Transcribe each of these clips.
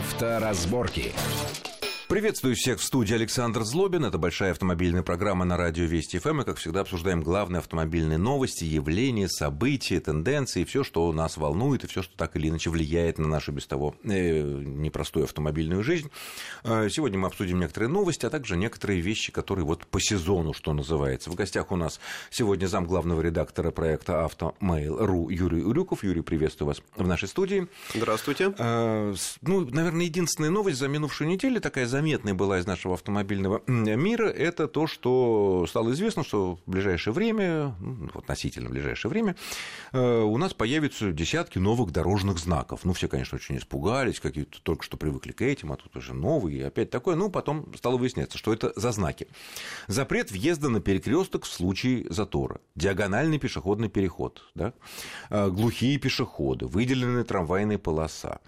Авторазборки. Приветствую всех в студии Александр Злобин. Это большая автомобильная программа на радио Вести ФМ. И, как всегда, обсуждаем главные автомобильные новости, явления, события, тенденции, все, что нас волнует, и все, что так или иначе влияет на нашу без того э, непростую автомобильную жизнь. Э, сегодня мы обсудим некоторые новости, а также некоторые вещи, которые вот по сезону, что называется. В гостях у нас сегодня зам главного редактора проекта «Автомейл.ру» Юрий Урюков. Юрий, приветствую вас в нашей студии. Здравствуйте. Э, ну, наверное, единственная новость за минувшую неделю такая заметной была из нашего автомобильного мира, это то, что стало известно, что в ближайшее время, ну, относительно ближайшее время, э, у нас появятся десятки новых дорожных знаков. Ну, все, конечно, очень испугались, какие-то только что привыкли к этим, а тут уже новые, и опять такое. Ну, потом стало выясняться, что это за знаки. Запрет въезда на перекресток в случае затора, диагональный пешеходный переход, да? Э, глухие пешеходы, выделенная трамвайная полоса.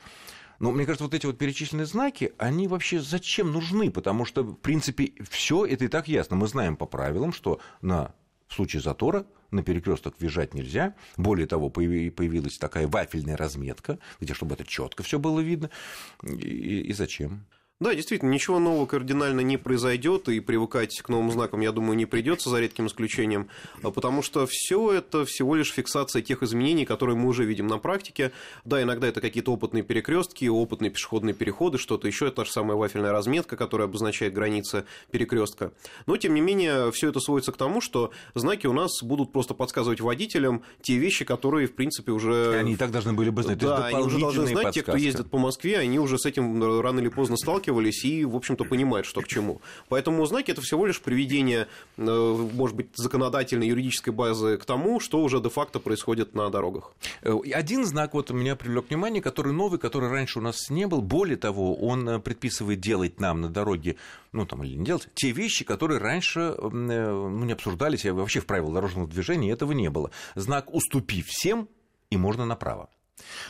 Но мне кажется, вот эти вот перечисленные знаки, они вообще зачем нужны? Потому что, в принципе, все это и так ясно. Мы знаем по правилам, что на в случае затора на перекресток въезжать нельзя. Более того, появилась такая вафельная разметка, где чтобы это четко все было видно. И, и зачем? Да, действительно, ничего нового кардинально не произойдет, и привыкать к новым знакам, я думаю, не придется, за редким исключением, а потому что все это всего лишь фиксация тех изменений, которые мы уже видим на практике. Да, иногда это какие-то опытные перекрестки, опытные пешеходные переходы, что-то еще, это же самая вафельная разметка, которая обозначает границы перекрестка. Но, тем не менее, все это сводится к тому, что знаки у нас будут просто подсказывать водителям те вещи, которые, в принципе, уже... Они и так должны были бы знать. Да, они уже должны знать, подсказки. те, кто ездит по Москве, они уже с этим рано или поздно сталкиваются, сталкивались и, в общем-то, понимают, что к чему. Поэтому знаки – это всего лишь приведение, э, может быть, законодательной юридической базы к тому, что уже де-факто происходит на дорогах. Э, один знак вот меня привлек внимание, который новый, который раньше у нас не был. Более того, он э, предписывает делать нам на дороге, ну там или не делать, те вещи, которые раньше ну, не обсуждались, вообще в правилах дорожного движения этого не было. Знак «уступи всем» и можно направо.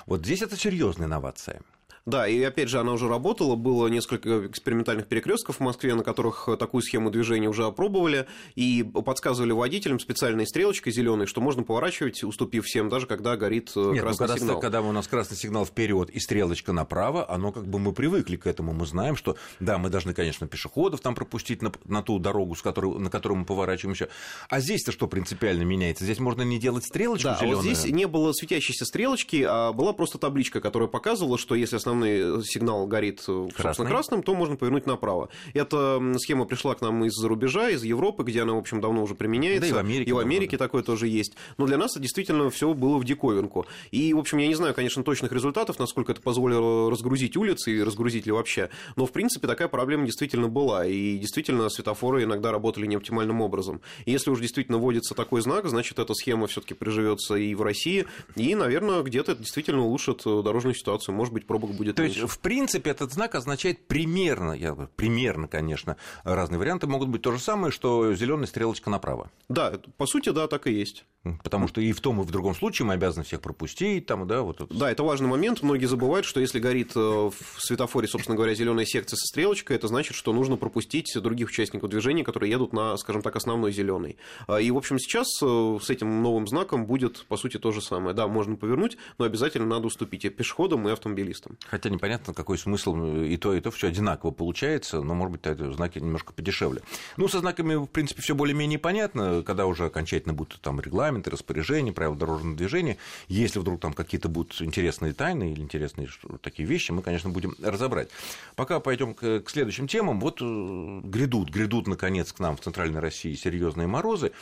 Вот здесь это серьезная инновация. Да, и опять же, она уже работала, было несколько экспериментальных перекрестков в Москве, на которых такую схему движения уже опробовали, и подсказывали водителям специальной стрелочкой зеленой, что можно поворачивать, уступив всем, даже когда горит э, Нет, ну, красный ну, когда, сигнал. Когда у нас красный сигнал вперед и стрелочка направо, оно как бы мы привыкли к этому, мы знаем, что да, мы должны, конечно, пешеходов там пропустить на, на ту дорогу, с которой, на которую мы поворачиваем еще. А здесь-то что принципиально меняется? Здесь можно не делать стрелочку да, зеленую? А вот здесь не было светящейся стрелочки, а была просто табличка, которая показывала, что если основной основной сигнал горит, собственно, красным, то можно повернуть направо. Эта схема пришла к нам из-за рубежа, из Европы, где она, в общем, давно уже применяется. Да и в Америке. И в Америке да. такое тоже есть. Но для нас действительно все было в диковинку. И, в общем, я не знаю, конечно, точных результатов, насколько это позволило разгрузить улицы и разгрузить ли вообще. Но, в принципе, такая проблема действительно была. И действительно, светофоры иногда работали неоптимальным образом. И если уж действительно вводится такой знак, значит, эта схема все-таки приживется и в России. И, наверное, где-то это действительно улучшит э, дорожную ситуацию. Может быть, пробок будет То меньше. есть, в принципе, этот знак означает примерно, я, примерно, конечно, разные варианты могут быть то же самое, что зеленая стрелочка направо. Да, по сути, да, так и есть. Потому что и в том, и в другом случае мы обязаны всех пропустить. Там, да, вот это. да, это важный момент. Многие забывают, что если горит э, в светофоре, собственно говоря, зеленая секция со стрелочкой, это значит, что нужно пропустить других участников движения, которые едут на, скажем так, основной зеленый. А, и, в общем, сейчас э, с этим новым знаком будет, по сути, то же самое. Да, можно повернуть, но обязательно надо уступить и пешеходам, и автомобилистам. Хотя непонятно, какой смысл э, и то, и то все одинаково получается, но, может быть, это знаки немножко подешевле. Ну, со знаками, в принципе, все более-менее понятно, когда уже окончательно будут там регламенты, распоряжения, правила дорожного движения. Если вдруг там какие-то будут интересные тайны или интересные такие вещи, мы, конечно, будем разобрать. Пока пойдем к, следующим темам. Вот э, грядут, грядут, наконец, к нам в Центральной России серьезные морозы.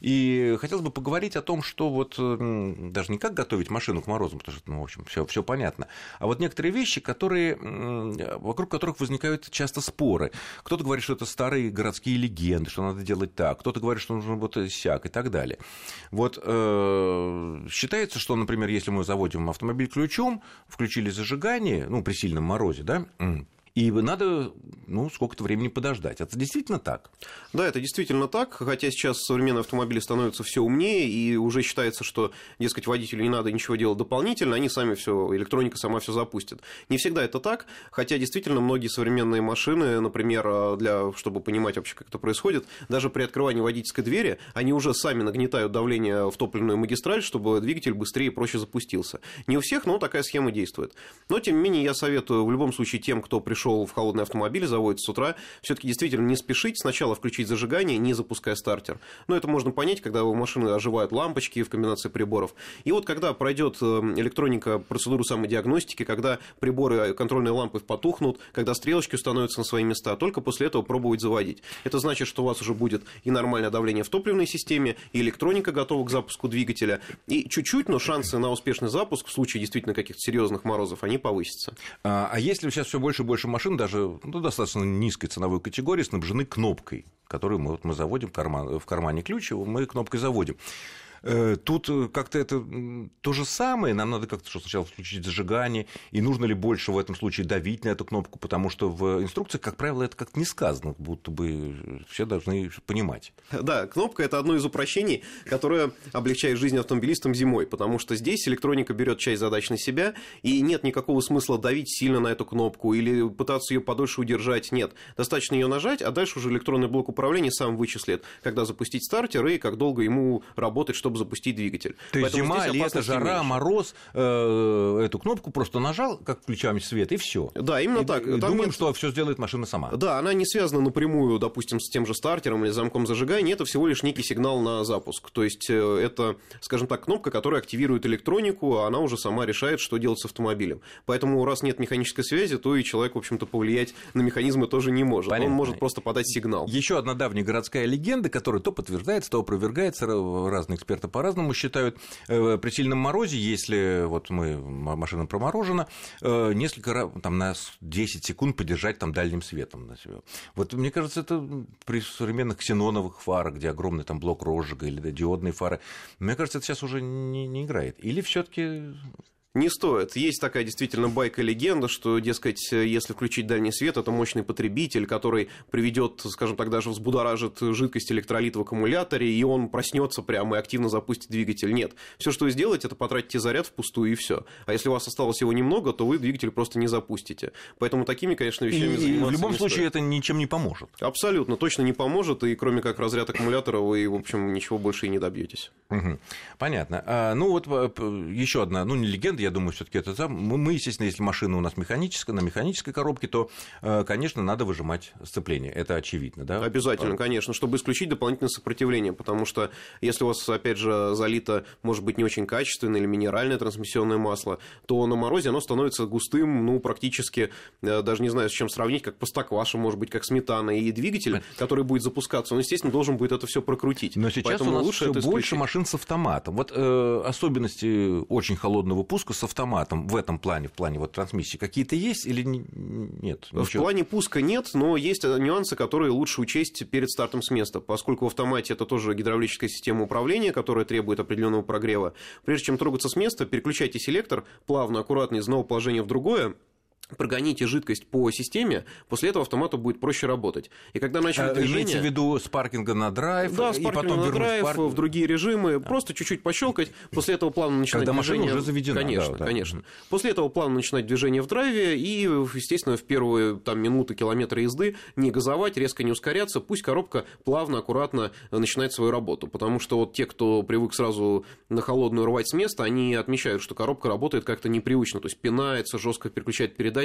И хотелось бы поговорить о том, что вот даже не как готовить машину к морозам, потому что, ну, в общем, все, все понятно, а вот некоторые вещи, которые, вокруг которых возникают часто споры. Кто-то говорит, что это старые городские легенды, что надо делать так, кто-то говорит, что нужно вот сяк и так далее. Вот э, считается, что, например, если мы заводим автомобиль ключом, включили зажигание, ну, при сильном морозе, да, и надо ну, сколько-то времени подождать. Это действительно так? Да, это действительно так, хотя сейчас современные автомобили становятся все умнее, и уже считается, что, дескать, водителю не надо ничего делать дополнительно, они сами все, электроника сама все запустит. Не всегда это так, хотя действительно многие современные машины, например, для, чтобы понимать вообще, как это происходит, даже при открывании водительской двери, они уже сами нагнетают давление в топливную магистраль, чтобы двигатель быстрее и проще запустился. Не у всех, но такая схема действует. Но, тем не менее, я советую в любом случае тем, кто пришел в холодный автомобиль, заводит с утра, все-таки действительно не спешить, сначала включить зажигание, не запуская стартер. Но это можно понять, когда у машины оживают лампочки в комбинации приборов. И вот когда пройдет э, электроника процедуру самодиагностики, когда приборы э, контрольные лампы потухнут, когда стрелочки установятся на свои места, только после этого пробовать заводить. Это значит, что у вас уже будет и нормальное давление в топливной системе, и электроника готова к запуску двигателя, и чуть-чуть, но шансы на успешный запуск в случае действительно каких-то серьезных морозов, они повысятся. А, а если сейчас все больше и больше машин, даже ну, достаточно низкой ценовой категории, снабжены кнопкой, которую мы, вот, мы заводим в, карман, в кармане ключ, мы кнопкой заводим. Э, тут э, как-то это то же самое, нам надо как-то что сначала включить зажигание, и нужно ли больше в этом случае давить на эту кнопку, потому что в инструкции, как правило, это как-то не сказано, будто бы все должны понимать. Да, кнопка – это одно из упрощений, которое облегчает жизнь автомобилистам зимой, потому что здесь электроника берет часть задач на себя, и нет никакого смысла давить сильно на эту кнопку или пытаться ее подольше удержать. Нет, достаточно ее нажать, а дальше уже электронный блок управления сам вычислит, когда запустить стартер и как долго ему работать, чтобы запустить двигатель. То есть зима, лето, жара, мороз, э, эту кнопку просто нажал, как включаем свет, и все. Да, именно и, так. Там думаем, нет... что все сделает машина сама. Да, она не связана напрямую, допустим, с тем же стартером или замком зажигания, это всего лишь некий сигнал на запуск. То есть э, это, скажем так, кнопка, которая активирует электронику, а она уже сама решает, что делать с автомобилем. Поэтому раз нет механической связи, то и человек, в общем-то, повлиять на механизмы тоже не может. Понятно. Он может просто подать сигнал. Еще одна давняя городская легенда, которая то подтверждается, то опровергается, разные эксперты эксперты по-разному считают. Э, при сильном морозе, если вот мы, машина проморожена, э, несколько раз, там, на 10 секунд подержать там дальним светом на себя. Вот мне кажется, это при современных ксеноновых фарах, где огромный там блок розжига или диодные фары, мне кажется, это сейчас уже не, не играет. Или все таки не стоит. Есть такая действительно байка-легенда, что, дескать, если включить дальний свет, это мощный потребитель, который приведет, скажем так, даже взбудоражит жидкость электролит в аккумуляторе, и он проснется прямо и активно запустит двигатель. Нет. Все, что вы сделаете, это потратите заряд впустую и все. А если у вас осталось его немного, то вы двигатель просто не запустите. Поэтому такими, конечно, вещами и, заниматься В любом не случае стоит. это ничем не поможет. Абсолютно, точно не поможет, и кроме как разряд аккумулятора вы, в общем, ничего больше и не добьетесь. Угу. Понятно. А, ну вот еще одна, ну не легенда, я думаю, все-таки это там. Мы, естественно, если машина у нас механическая, на механической коробке, то, э, конечно, надо выжимать сцепление. Это очевидно, да? Обязательно, конечно, чтобы исключить дополнительное сопротивление, потому что если у вас, опять же, залито, может быть, не очень качественное или минеральное трансмиссионное масло, то на морозе оно становится густым, ну, практически, э, даже не знаю, с чем сравнить, как постакваша, может быть, как сметана, и двигатель, который будет запускаться, он, естественно, должен будет это все прокрутить. Но сейчас Поэтому у нас лучше больше машин с автоматом. Вот э, особенности очень холодного пуска с автоматом в этом плане, в плане вот трансмиссии, какие-то есть или нет? Ничего? В плане пуска нет, но есть нюансы, которые лучше учесть перед стартом с места, поскольку в автомате это тоже гидравлическая система управления, которая требует определенного прогрева. Прежде чем трогаться с места, переключайте селектор плавно, аккуратно из одного положения в другое, прогоните жидкость по системе, после этого автомату будет проще работать. И когда начнет а, движение... Имеете в виду с паркинга на драйв? Да, с паркинга на драйв, парк... в другие режимы, да. просто чуть-чуть пощелкать, после этого плавно начинать когда движение... машина уже заведена. Конечно, да, да. конечно. После этого плавно начинать движение в драйве и, естественно, в первые там, минуты, километры езды не газовать, резко не ускоряться, пусть коробка плавно, аккуратно начинает свою работу, потому что вот те, кто привык сразу на холодную рвать с места, они отмечают, что коробка работает как-то непривычно, то есть пинается, жестко переключает передачи.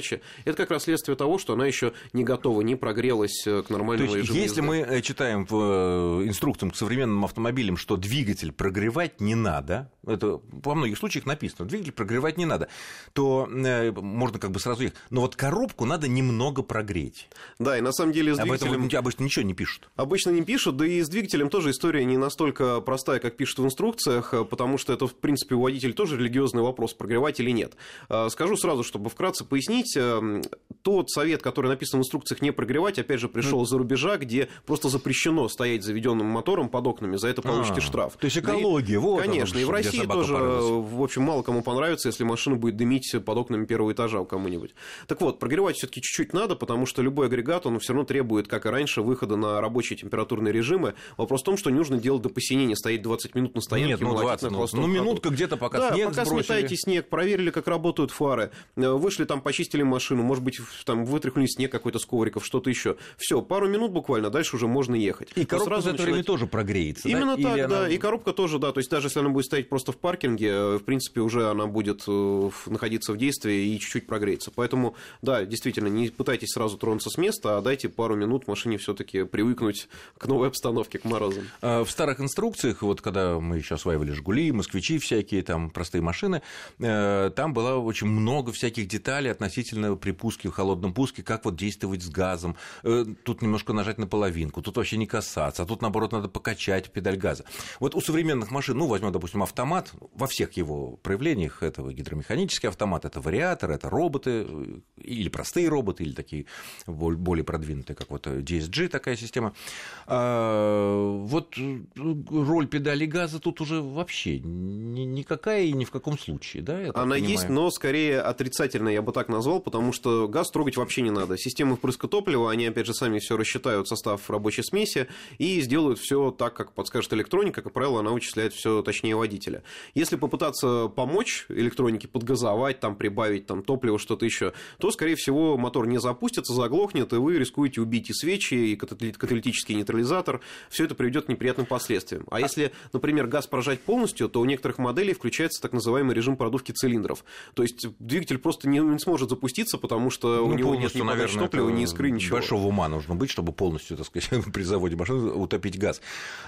Это как раз следствие того, что она еще не готова, не прогрелась э, к нормальному То есть, режиму. Если езды. мы э, читаем в э, инструкциям к современным автомобилям, что двигатель прогревать не надо, это во многих случаях написано, двигатель прогревать не надо, то можно как бы сразу их. Но вот коробку надо немного прогреть. Да, и на самом деле с Об этом обычно ничего не пишут. Обычно не пишут, да и с двигателем тоже история не настолько простая, как пишут в инструкциях, потому что это, в принципе, у водителя тоже религиозный вопрос, прогревать или нет. Скажу сразу, чтобы вкратце пояснить, пояснить. Эм, тот совет, который написан в инструкциях не прогревать, опять же, пришел из-за рубежа, где просто запрещено стоять заведенным мотором под окнами, за это получите а, штраф. То есть экология, да, вот Конечно, и в России тоже, в общем, мало кому понравится, если машина будет дымить под окнами первого этажа у кому-нибудь. Так вот, прогревать все-таки чуть-чуть надо, потому что любой агрегат, он все равно требует, как и раньше, выхода на рабочие температурные режимы. Вопрос в том, что не нужно делать до посинения, стоять 20 минут на стоянке. Нет, ну 20, ну, ну минутка где-то, пока да, снег пока сбросили. сметаете снег, проверили, как работают фары, э, вышли там, почистили машину, может быть, там вытряхнули снег какой-то с ковриков, что-то еще. Все, пару минут буквально, дальше уже можно ехать. И коробка сразу за это начинать... время тоже прогреется. Именно да? так, Или да. Она... И коробка тоже, да. То есть даже если она будет стоять просто в паркинге, э, в принципе, уже она будет э, находиться в действии и чуть-чуть прогреется. Поэтому, да, действительно, не пытайтесь сразу тронуться с места, а дайте пару минут машине все-таки привыкнуть к новой обстановке, к морозам. А в старых инструкциях, вот когда мы еще осваивали Жигули, москвичи всякие, там простые машины, э, там было очень много всяких деталей относительно при пуске, в холодном пуске, как вот действовать с газом. Тут немножко нажать на половинку, тут вообще не касаться, а тут, наоборот, надо покачать педаль газа. Вот у современных машин, ну, возьмем, допустим, автомат, во всех его проявлениях, это гидромеханический автомат, это вариатор, это роботы, или простые роботы, или такие более продвинутые, как вот DSG такая система. А, вот роль педали газа тут уже вообще никакая и ни в каком случае, да? Она понимаю? есть, но скорее отрицательная, я бы так назвал, потому что газ трогать вообще не надо. Системы впрыска топлива, они, опять же, сами все рассчитают состав рабочей смеси и сделают все так, как подскажет электроника, как правило, она вычисляет все точнее водителя. Если попытаться помочь электронике подгазовать, там, прибавить там, топливо, что-то еще, то, скорее всего, мотор не запустится, заглохнет, и вы рискуете убить и свечи, и каталитический нейтрализатор. Все это приведет к неприятным последствиям. А если, например, газ прожать полностью, то у некоторых моделей включается так называемый режим продувки цилиндров. То есть двигатель просто не, не сможет запуститься, потому что ну, у него нет ни наверное, топлива, ни искры, ничего. Большого ума нужно быть, чтобы полностью, так сказать, при заводе машины утопить газ.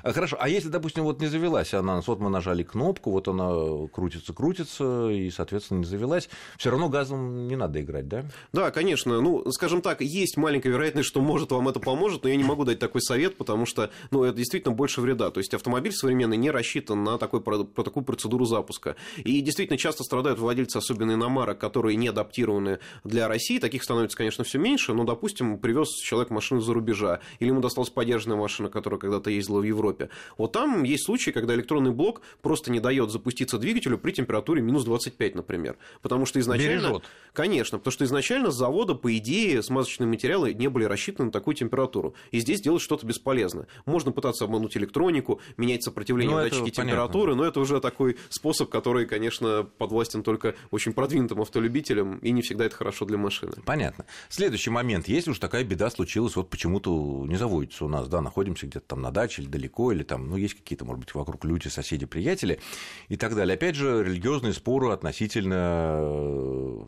А, хорошо, а если, допустим, вот не завелась она, вот мы нажали кнопку, вот она крутится, крутится, и, соответственно, не завелась, все равно газом не надо играть, да? Да, конечно. Ну, скажем так, есть маленькая вероятность, что, может, вам это поможет, но я не могу дать такой совет, потому что, ну, это действительно больше вреда. То есть автомобиль современный не рассчитан на такой, про такую процедуру запуска. И действительно часто страдают владельцы, особенно иномарок, которые не адаптированы для России. Таких становится, конечно, все меньше, но, допустим, привез человек машину за рубежа, или ему досталась подержанная машина, которая когда-то ездила в Европе. Вот там есть случаи, когда электронный блок просто не дает запуститься двигателю при температуре минус 25, например. Потому что изначально... Бережет. Конечно, потому что изначально с завода, по идее, смазочные материалы не были рассчитаны на такую температуру. И здесь делать что-то бесполезно. Можно пытаться обмануть электронику, менять сопротивление ну, датчики температуры, понятно. но это уже такой способ, который, конечно, подвластен только очень продвинутым автолюбителям, и не всегда это хорошо для машины. Понятно. Следующий момент. Если уж такая беда случилась, вот почему-то не заводится у нас, да, находимся где-то там на даче или далеко, или там, ну, есть какие-то, может быть, вокруг люди, соседи, приятели и так далее. Опять же, религиозные споры относительно э,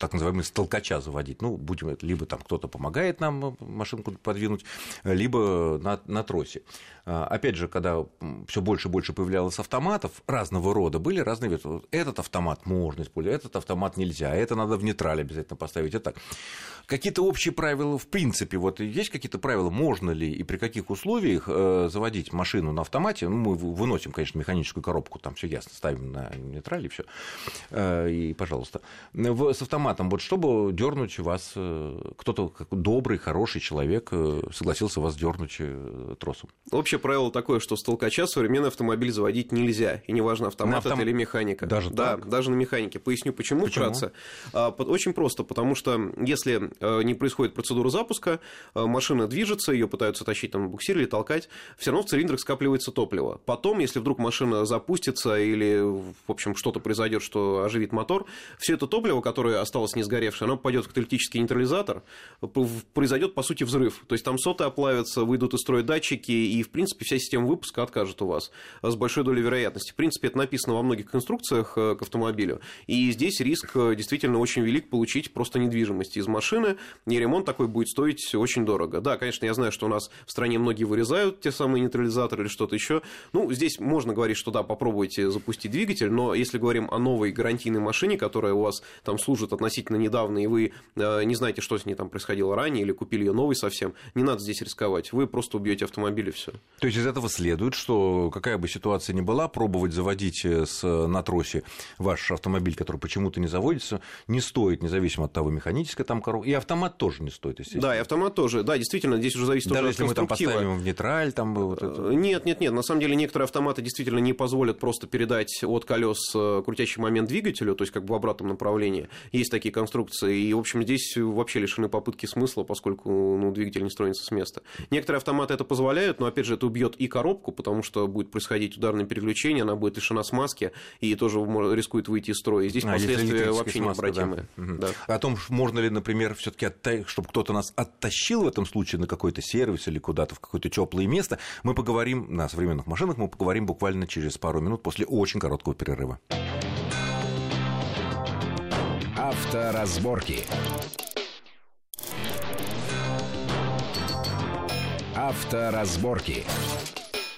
так называемый столкача заводить. Ну, будем либо там кто-то помогает нам машинку подвинуть, либо на, на тросе. А, опять же, когда все больше и больше появлялось автоматов разного рода, были разные виды. Этот автомат можно использовать, этот автомат нельзя, это надо в нейтрале обязательно поставить. Это так. Какие-то общие правила, в принципе, вот есть какие-то правила, можно ли и при каких условиях э, заводить машину на автомате? Ну, мы выносим, конечно, механическую коробку, там все ясно, ставим на нейтрале, все. Э, и, пожалуйста. С автоматом, вот чтобы дернуть вас, э, кто-то добрый, хороший человек согласился вас дернуть тросом. Общее правило такое, что с толкача современный автомобиль заводить нельзя. И неважно, автомат автом... это или механика. Даже да, так? даже на механике. Поясню, почему, почему? вкратце. А, очень просто, потому что если э, не происходит процедура запуска, э, машина движется, ее пытаются тащить там буксир или толкать, все равно в цилиндрах скапливается топливо. Потом, если вдруг машина запустится или, в общем, что-то произойдет, что оживит мотор, все это топливо, которое осталось не сгоревшее, оно попадет в каталитический нейтрализатор, произойдет, по сути, взрыв. То есть там соты оплавятся, выйдут из строя датчики, и, в принципе, вся система выпуска откажет у вас с большой долей вероятности. В принципе, это написано во многих инструкциях э, к автомобилю. И здесь риск э, действительно очень велик получить просто недвижимость из машины, и ремонт такой будет стоить очень дорого. Да, конечно, я знаю, что у нас в стране многие вырезают те самые нейтрализаторы или что-то еще. Ну, здесь можно говорить, что да, попробуйте запустить двигатель, но если говорим о новой гарантийной машине, которая у вас там служит относительно недавно, и вы не знаете, что с ней там происходило ранее, или купили ее новый совсем, не надо здесь рисковать. Вы просто убьете автомобиль и все. То есть из этого следует, что какая бы ситуация ни была, пробовать заводить с, на тросе ваш автомобиль, который почему-то не заводится, не стоит, независимо от того, механическая там коробка. И автомат тоже не стоит, естественно. Да, и автомат тоже. Да, действительно, здесь уже зависит Даже уже если от мы там поставим в нейтраль, там вот это... Э, нет, нет, нет. На самом деле некоторые автоматы действительно не позволят просто передать от колес э, крутящий момент двигателю, то есть как бы в обратном направлении. Есть такие конструкции. И, в общем, здесь вообще лишены попытки смысла, поскольку ну, двигатель не строится с места. Некоторые автоматы это позволяют, но, опять же, это убьет и коробку, потому что будет происходить ударное переключение, она будет лишена смазки и тоже рискует выйти из строя. И здесь а, последствия вообще необратимые. Да. Да. О том, можно ли, например, все-таки, чтобы кто-то нас оттащил в этом случае на какой-то сервис или куда-то в какое-то теплое место, мы поговорим на современных машинах, мы поговорим буквально через пару минут после очень короткого перерыва. Авторазборки. Авторазборки.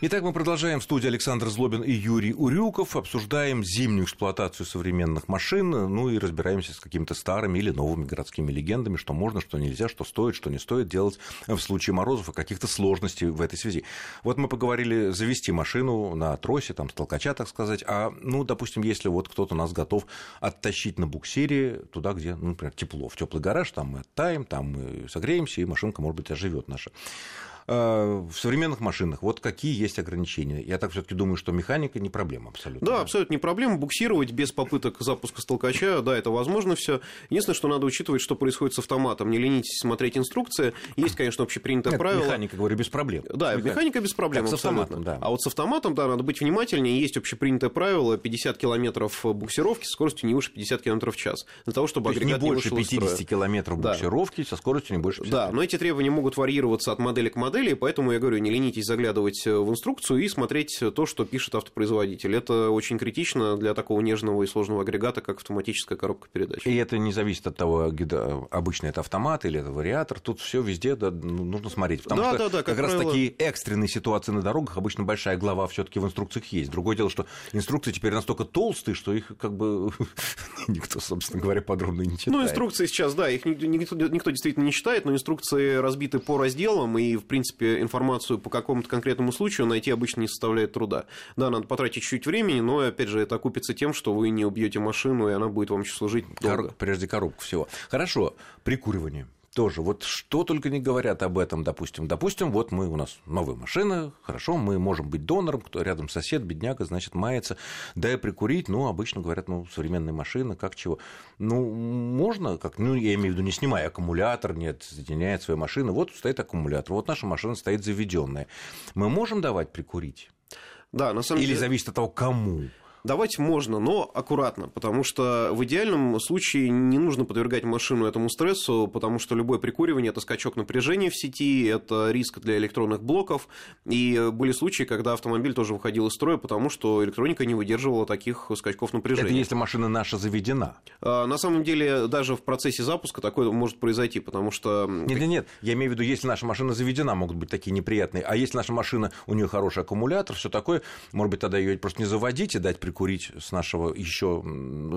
Итак, мы продолжаем в студии Александр Злобин и Юрий Урюков. Обсуждаем зимнюю эксплуатацию современных машин, ну и разбираемся с какими-то старыми или новыми городскими легендами, что можно, что нельзя, что стоит, что не стоит делать в случае морозов и каких-то сложностей в этой связи. Вот мы поговорили завести машину на тросе, там, с толкача, так сказать, а, ну, допустим, если вот кто-то нас готов оттащить на буксире туда, где, ну, например, тепло, в теплый гараж, там мы оттаем, там мы согреемся, и машинка, может быть, оживет наша. Э, в современных машинах вот какие есть ограничения? Я так все-таки думаю, что механика не проблема абсолютно. Да, абсолютно не проблема. Буксировать без попыток запуска с толкача, да, это возможно все. Единственное, что надо учитывать, что происходит с автоматом. Не ленитесь смотреть инструкции. Есть, конечно, общепринятое Нет, правило. Механика, говорю, без проблем. Да, механика, механика без проблем. Как с автоматом, да. А вот с автоматом, да, надо быть внимательнее. Есть общепринятое правило 50 километров буксировки со скоростью не выше 50 километров в час. Для того, чтобы То агрегат не больше не 50 километров буксировки да. со скоростью не больше 50. Да, но эти требования могут варьироваться от модели к модели модели, поэтому я говорю, не ленитесь заглядывать в инструкцию и смотреть то, что пишет автопроизводитель. Это очень критично для такого нежного и сложного агрегата, как автоматическая коробка передач. И это не зависит от того, обычно это автомат или это вариатор. Тут все везде да, ну, нужно смотреть. Потому да, что да, да, как, как правило... раз такие экстренные ситуации на дорогах обычно большая глава все-таки в инструкциях есть. Другое дело, что инструкции теперь настолько толстые, что их как бы никто, собственно говоря, подробно не читает. Ну, инструкции сейчас, да, их никто, никто действительно не читает, но инструкции разбиты по разделам, и, в принципе, принципе, информацию по какому-то конкретному случаю найти обычно не составляет труда. Да, надо потратить чуть времени, но, опять же, это окупится тем, что вы не убьете машину, и она будет вам служить долго. Кор... Прежде коробку всего. Хорошо, прикуривание тоже. Вот что только не говорят об этом, допустим. Допустим, вот мы, у нас новая машина, хорошо, мы можем быть донором, кто рядом сосед, бедняга, значит, мается, дай прикурить, ну, обычно говорят, ну, современная машина, как чего. Ну, можно, как, ну, я имею в виду, не снимая аккумулятор, не соединяет свою машину, вот стоит аккумулятор, вот наша машина стоит заведенная. Мы можем давать прикурить? Да, на самом Или деле... зависит от того, кому? Давать можно, но аккуратно, потому что в идеальном случае не нужно подвергать машину этому стрессу, потому что любое прикуривание – это скачок напряжения в сети, это риск для электронных блоков, и были случаи, когда автомобиль тоже выходил из строя, потому что электроника не выдерживала таких скачков напряжения. Это если машина наша заведена? А, на самом деле, даже в процессе запуска такое может произойти, потому что… Нет, нет, нет, я имею в виду, если наша машина заведена, могут быть такие неприятные, а если наша машина, у нее хороший аккумулятор, все такое, может быть, тогда ее просто не заводить и дать прикурить прикурить с нашего еще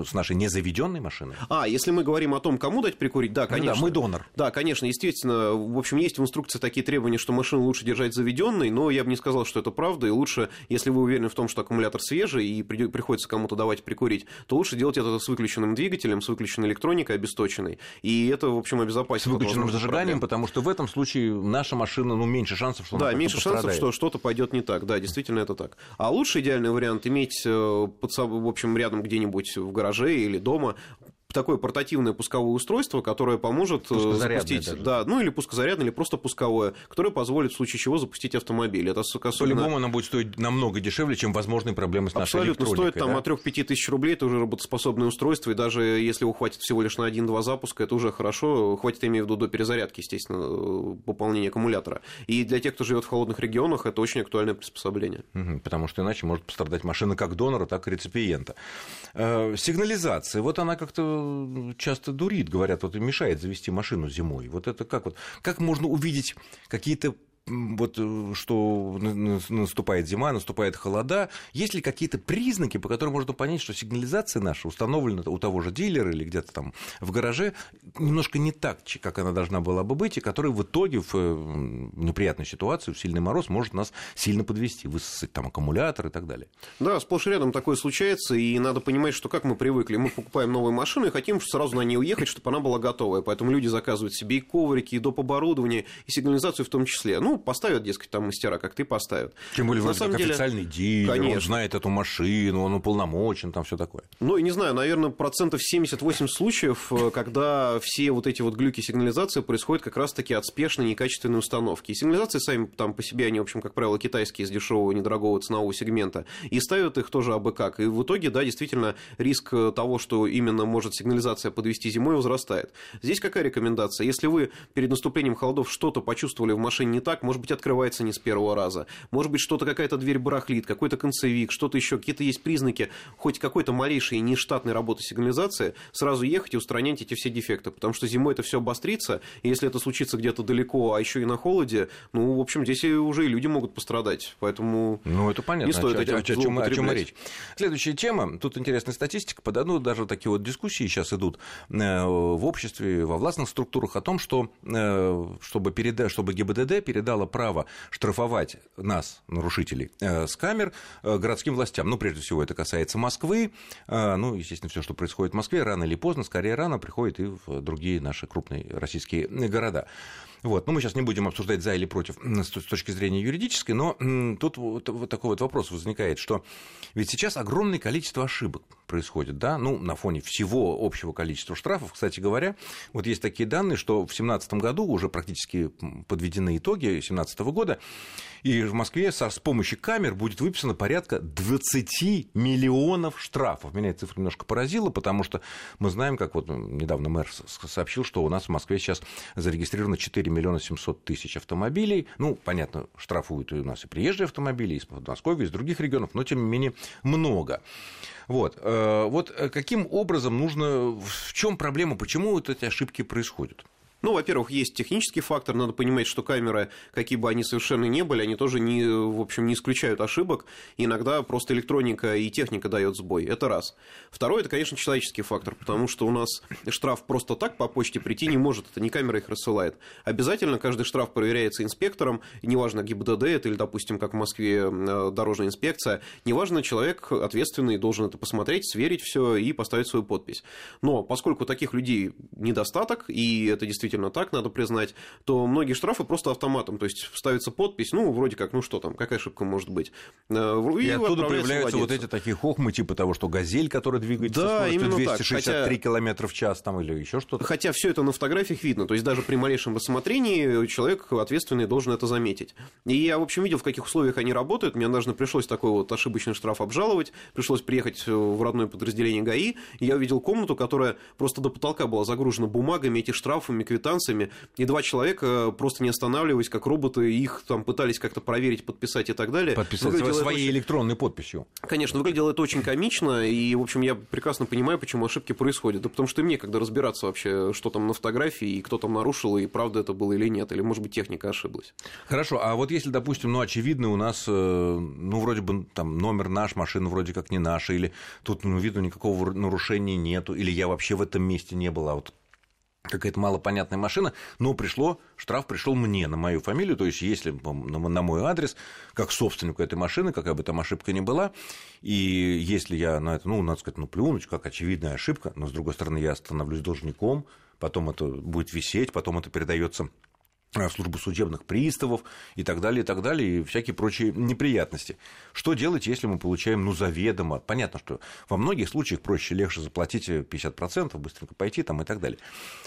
с нашей незаведенной машины? А, если мы говорим о том, кому дать прикурить, да, конечно. Ну, да, мы донор. Да, конечно, естественно. В общем, есть в инструкции такие требования, что машину лучше держать заведенной, но я бы не сказал, что это правда, и лучше, если вы уверены в том, что аккумулятор свежий и приходится кому-то давать прикурить, то лучше делать это с выключенным двигателем, с выключенной электроникой обесточенной, и это, в общем, обезопасит. С выключенным зажиганием, проблем. потому что в этом случае наша машина, ну, меньше шансов, что Да, меньше шансов, что что-то пойдет не так, да, действительно это так. А лучший идеальный вариант иметь э, под в общем, рядом где-нибудь в гараже или дома такое портативное пусковое устройство, которое поможет э, запустить, даже. да, ну или пускозарядное, или просто пусковое, которое позволит в случае чего запустить автомобиль. Это особенно... По-любому оно будет стоить намного дешевле, чем возможные проблемы с нашей Абсолютно, стоит там да? от 3-5 тысяч рублей, это уже работоспособное устройство, и даже если его хватит всего лишь на один-два запуска, это уже хорошо, хватит, я имею в виду, до перезарядки, естественно, э, пополнения аккумулятора. И для тех, кто живет в холодных регионах, это очень актуальное приспособление. Угу, потому что иначе может пострадать машина как донора, так и реципиента. Э, сигнализация, вот она как-то часто дурит, говорят, вот и мешает завести машину зимой. Вот это как вот, как можно увидеть какие-то вот э, что наступает зима, наступает холода, есть ли какие-то признаки, по которым можно понять, что сигнализация наша установлена у того же дилера или где-то там в гараже немножко не так, как она должна была бы быть, и которая в итоге в неприятной ситуации, в сильный мороз, может нас сильно подвести, высосать там аккумулятор и так далее. Да, сплошь рядом такое случается, и надо понимать, что как мы привыкли, мы покупаем новую машину и хотим сразу на ней уехать, чтобы она была готовая, поэтому люди заказывают себе и коврики, и доп. оборудование, и сигнализацию в том числе. Ну, поставят, дескать, там мастера, как ты поставят. Тем более, на самом как деле... официальный дилер, Конечно. он знает эту машину, он уполномочен, там все такое. Ну, и не знаю, наверное, процентов 78 случаев, э, когда все вот эти вот глюки сигнализации происходят как раз-таки от спешной, некачественной установки. И сигнализации сами там по себе, они, в общем, как правило, китайские из дешевого, недорогого ценового сегмента, и ставят их тоже абы как. И в итоге, да, действительно, риск того, что именно может сигнализация подвести зимой, возрастает. Здесь какая рекомендация? Если вы перед наступлением холодов что-то почувствовали в машине не так, может быть, открывается не с первого раза, может быть, что-то, какая-то дверь барахлит, какой-то концевик, что-то еще, какие-то есть признаки хоть какой-то малейшей нештатной работы сигнализации, сразу ехать и устранять эти все дефекты, потому что зимой это все обострится, и если это случится где-то далеко, а еще и на холоде, ну, в общем, здесь уже и люди могут пострадать, поэтому ну, это понятно. не стоит о, этим о, чем, о чем речь. Следующая тема, тут интересная статистика, под одну даже такие вот дискуссии сейчас идут э, в обществе, во властных структурах о том, что э, чтобы, переда... чтобы ГИБДД передала право штрафовать нас, нарушителей, э, с камер городским властям. Ну, прежде всего, это касается Москвы. Ну, естественно, все, что происходит в Москве, рано или поздно, скорее рано, приходит и в другие наши крупные российские города. Вот. Ну, мы сейчас не будем обсуждать за или против с точки зрения юридической, но тут вот такой вот вопрос возникает, что ведь сейчас огромное количество ошибок происходит, да, ну, на фоне всего общего количества штрафов. Кстати говоря, вот есть такие данные, что в 2017 году уже практически подведены итоги 2017 года, и в Москве с помощью камер будет выписано порядка 20 миллионов штрафов. Меня эта цифра немножко поразила, потому что мы знаем, как вот недавно мэр сообщил, что у нас в Москве сейчас зарегистрировано 4 миллиона 700 тысяч автомобилей. Ну, понятно, штрафуют и у нас и приезжие автомобили, из Подмосковья, из других регионов, но тем не менее много. Вот. Э, вот каким образом нужно, в чем проблема, почему вот эти ошибки происходят? Ну, во-первых, есть технический фактор. Надо понимать, что камеры, какие бы они совершенно не были, они тоже не, в общем, не исключают ошибок. Иногда просто электроника и техника дает сбой. Это раз. Второе, это, конечно, человеческий фактор, потому что у нас штраф просто так по почте прийти не может. Это не камера их рассылает. Обязательно каждый штраф проверяется инспектором. Неважно, ГИБДД это или, допустим, как в Москве э, дорожная инспекция. Неважно, человек ответственный должен это посмотреть, сверить все и поставить свою подпись. Но поскольку таких людей недостаток, и это действительно действительно так, надо признать, то многие штрафы просто автоматом, то есть ставится подпись, ну, вроде как, ну что там, какая ошибка может быть. Э, и, и оттуда появляются вот эти такие хохмы, типа того, что газель, которая двигается да, скоростью 263 км в час там, или еще что-то. Хотя все это на фотографиях видно, то есть даже при малейшем рассмотрении человек ответственный должен это заметить. И я, в общем, видел, в каких условиях они работают. Мне однажды пришлось такой вот ошибочный штраф обжаловать, пришлось приехать в родное подразделение ГАИ, и я увидел комнату, которая просто до потолка была загружена бумагами, эти штрафами, квитанциями, и два человека, просто не останавливаясь, как роботы, их там пытались как-то проверить, подписать и так далее. Подписать выглядело своей очень... электронной подписью. Конечно, выглядело это очень комично, и, в общем, я прекрасно понимаю, почему ошибки происходят. Да потому что мне, когда разбираться вообще, что там на фотографии, и кто там нарушил, и правда это было или нет, или, может быть, техника ошиблась. Хорошо, а вот если, допустим, ну, очевидно, у нас, э, ну, вроде бы там номер наш, машина вроде как не наша, или тут, ну, видно, никакого нарушения нету, или я вообще в этом месте не был, а вот какая-то малопонятная машина, но пришло, штраф пришел мне на мою фамилию, то есть если на мой адрес, как собственнику этой машины, какая бы там ошибка ни была, и если я на это, ну, надо сказать, ну, плюнуть, как очевидная ошибка, но, с другой стороны, я становлюсь должником, потом это будет висеть, потом это передается службу судебных приставов и так далее, и так далее, и всякие прочие неприятности. Что делать, если мы получаем, ну, заведомо? Понятно, что во многих случаях проще, легче заплатить 50%, быстренько пойти там и так далее,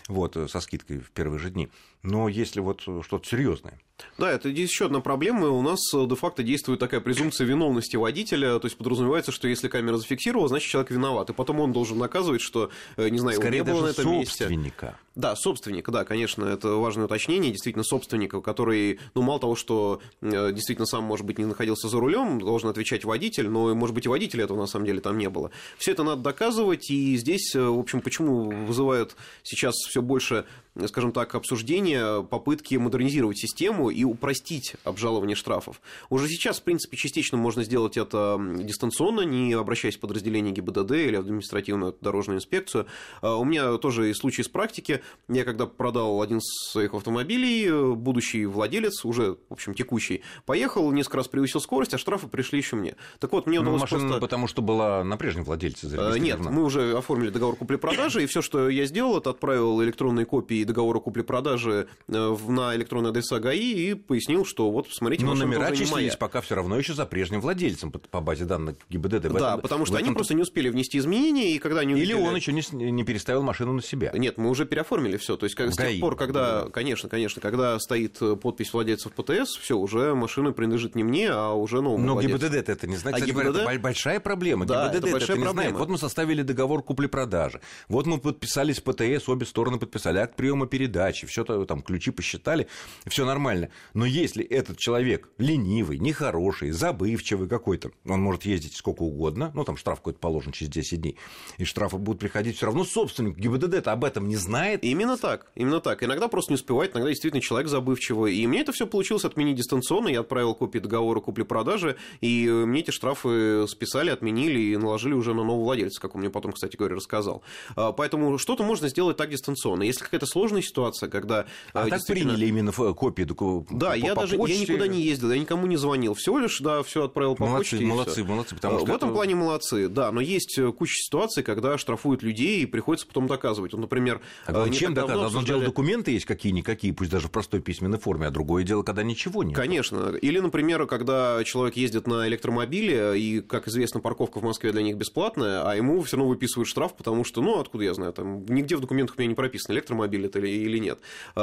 вот, э, со скидкой в первые же дни. Но если вот что-то серьезное. Да, это еще одна проблема. У нас э, де-факто действует такая презумпция виновности водителя, то есть подразумевается, что если камера зафиксировала, значит человек виноват, и потом он должен наказывать, что, не знаю, Скорее его не было на этом собственника. месте. Да, собственника, да, конечно, это важное уточнение, действительно собственника, который, ну, мало того, что э, действительно сам, может быть, не находился за рулем, должен отвечать водитель, но, может быть, и водителя этого на самом деле там не было. Все это надо доказывать, и здесь, э, в общем, почему вызывают сейчас все больше скажем так, обсуждений менее, попытки модернизировать систему и упростить обжалование штрафов. Уже сейчас, в принципе, частично можно сделать это дистанционно, не обращаясь в подразделение ГИБДД или административную дорожную инспекцию. А, у меня тоже и случай из практики. Я когда продал один из своих автомобилей, будущий владелец, уже, в общем, текущий, поехал, несколько раз превысил скорость, а штрафы пришли еще мне. Так вот, мне ну, удалось машина, просто... потому что была на прежнем владельце зарегистрирована. Нет, мы уже оформили договор купли-продажи, и все, что я сделал, это отправил электронные копии договора купли-продажи э, на электронные адреса ГАИ и пояснил, что вот, посмотрите, Но номера числились пока все равно еще за прежним владельцем по базе данных ГИБДД. Да, этом, потому что они просто не успели внести изменения, и когда они увидели... Или он еще не, не переставил машину на себя. Нет, мы уже переоформили все. То есть, как, с тех пор, когда, да. конечно, конечно, когда стоит э, подпись владельца в ПТС, все, уже машина принадлежит не мне, а уже новому Но владельцу. ГИБДД это не знает. А Кстати, ГИБДД... это большая проблема. Да, ГИБДД это, большая это проблема. не знает. Вот мы составили договор купли-продажи. Вот мы подписались ПТС, обе стороны подписали акт приема передачи, все там ключи посчитали, все нормально. Но если этот человек ленивый, нехороший, забывчивый какой-то, он может ездить сколько угодно, ну там штраф какой-то положен через 10 дней, и штрафы будут приходить все равно собственник ГИБДД-то об этом не знает. Именно так, именно так. Иногда просто не успевает, иногда действительно человек забывчивый. И мне это все получилось отменить дистанционно, я отправил копии договора купли-продажи, и мне эти штрафы списали, отменили и наложили уже на нового владельца, как он мне потом, кстати говоря, рассказал. А, поэтому что-то можно сделать так дистанционно. Если какая-то сложная ситуация, когда... А, а так приняли именно копии Да, по, я по даже почте... я никуда не ездил, я никому не звонил. Всего лишь, да, все отправил по молодцы, почте. Молодцы, молодцы, потому а, что... В этом это... плане молодцы, да, но есть э, куча ситуаций, когда штрафуют людей и приходится потом доказывать. Вот, например... А э, чем доказывать? Одно дело документы есть какие-никакие, пусть даже в простой письменной форме, а другое дело, когда ничего нет. Конечно. Или, например, когда человек ездит на электромобиле, и, как известно, парковка в Москве для них бесплатная, а ему все равно выписывают штраф, потому что, ну, откуда я знаю, там нигде в документах у меня не прописано, электромобиль это или нет.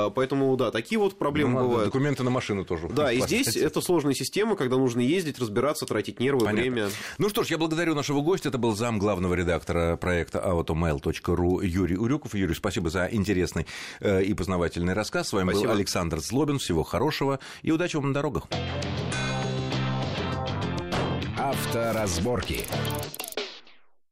А, поэтому, да, такие вот проблемы ну, бывают. Документы на машину тоже. Да, и здесь это сложная система, когда нужно ездить, разбираться, тратить нервы, Понятно. время. Ну что ж, я благодарю нашего гостя. Это был зам главного редактора проекта automail.ru Юрий Урюков. Юрий, спасибо за интересный э, и познавательный рассказ. С вами спасибо. был Александр Злобин. Всего хорошего и удачи вам на дорогах. Авторазборки.